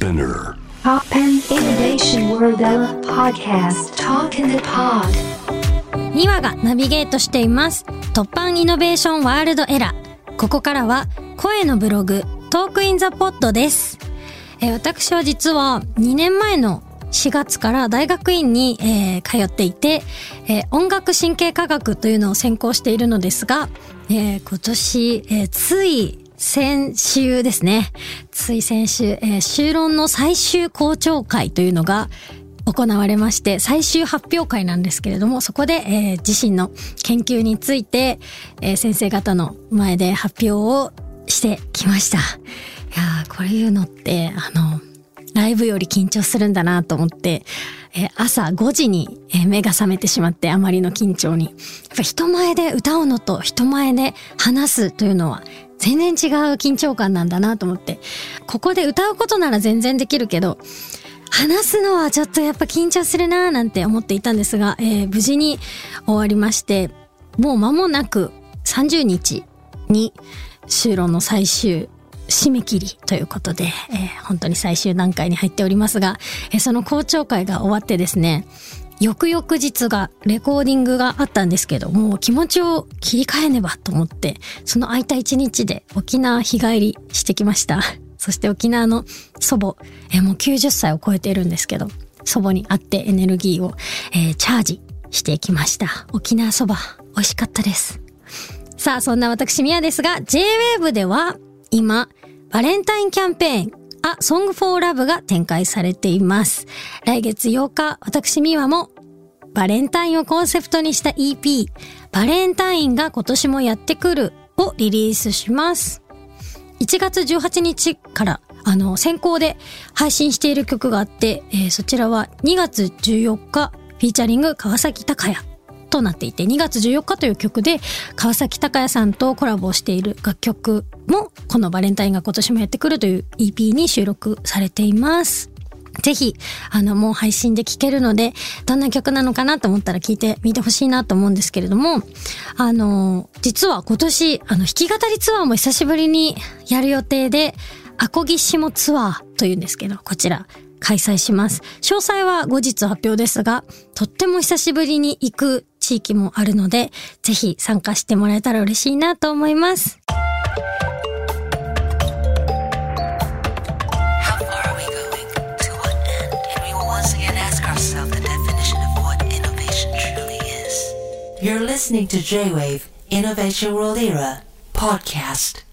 Toppan Innovation World Era Podcast Talk in the Pod 2話がナビゲートしています。 Toppan Innovation World Era。ここからは声のブログ、 Talk in the Pod です。えー私は実は2年前の4月から大学院に、えー通っていて、えー音楽神経科学というのを専攻しているのですが、えー今年、えーつい先週ですね。つい先週、えー修論の最終校長会というのが行われまして、最終発表会なんですけれども、そこで、えー自身の研究について、えー先生方の前で発表をしてきました。いやー、これいうのって、あの、ライブより緊張するんだなと思って、えー朝5時に、えー目が覚めてしまって、あまりの緊張に。やっぱ人前で歌うのと人前で話すというのは、全然違う緊張感なんだなと思って、ここで歌うことなら全然できるけど、話すのはちょっとやっぱ緊張するなーなんて思っていたんですが、えー無事に終わりまして、もう間もなく30日に修論の最終締め切りということで、えー本当に最終段階に入っておりますが、えーその校長会が終わってですね、翌々日がレコーディングがあったんですけど、もう気持ちを切り替えねばと思って、その空いた一日で沖縄日帰りしてきました。そして沖縄の祖母、えもう90歳を超えているんですけど、祖母に会ってエネルギーを、えーチャージしてきました。沖縄そば、美味しかったです。さあ、そんな私、ミヤですが、J-Wave では、今、バレンタインキャンペーン、A Song for Love が展開されています。来月8日、私、ミワも、バレンタインをコンセプトにした EP、バレンタインが今年もやってくるをリリースします。1月18日から、あの、先行で配信している曲があって、えーそちらは2月14日、フィーチャリング川崎隆也となっていて、2月14日という曲で、川崎隆也さんとコラボしている楽曲も、このバレンタインが今年もやってくるという EP に収録されています。ぜひ、あの、もう配信で聴けるので、どんな曲なのかなと思ったら聞いてみてほしいなと思うんですけれども、あの、実は今年、あの、弾き語りツアーも久しぶりにやる予定で、アコギシモツアーというんですけど、こちら、開催します。詳細は後日発表ですが、とっても久しぶりに行く地域もあるので、ぜひ参加してもらえたら嬉しいなと思います。You're listening to J-Wave Innovation World Era podcast.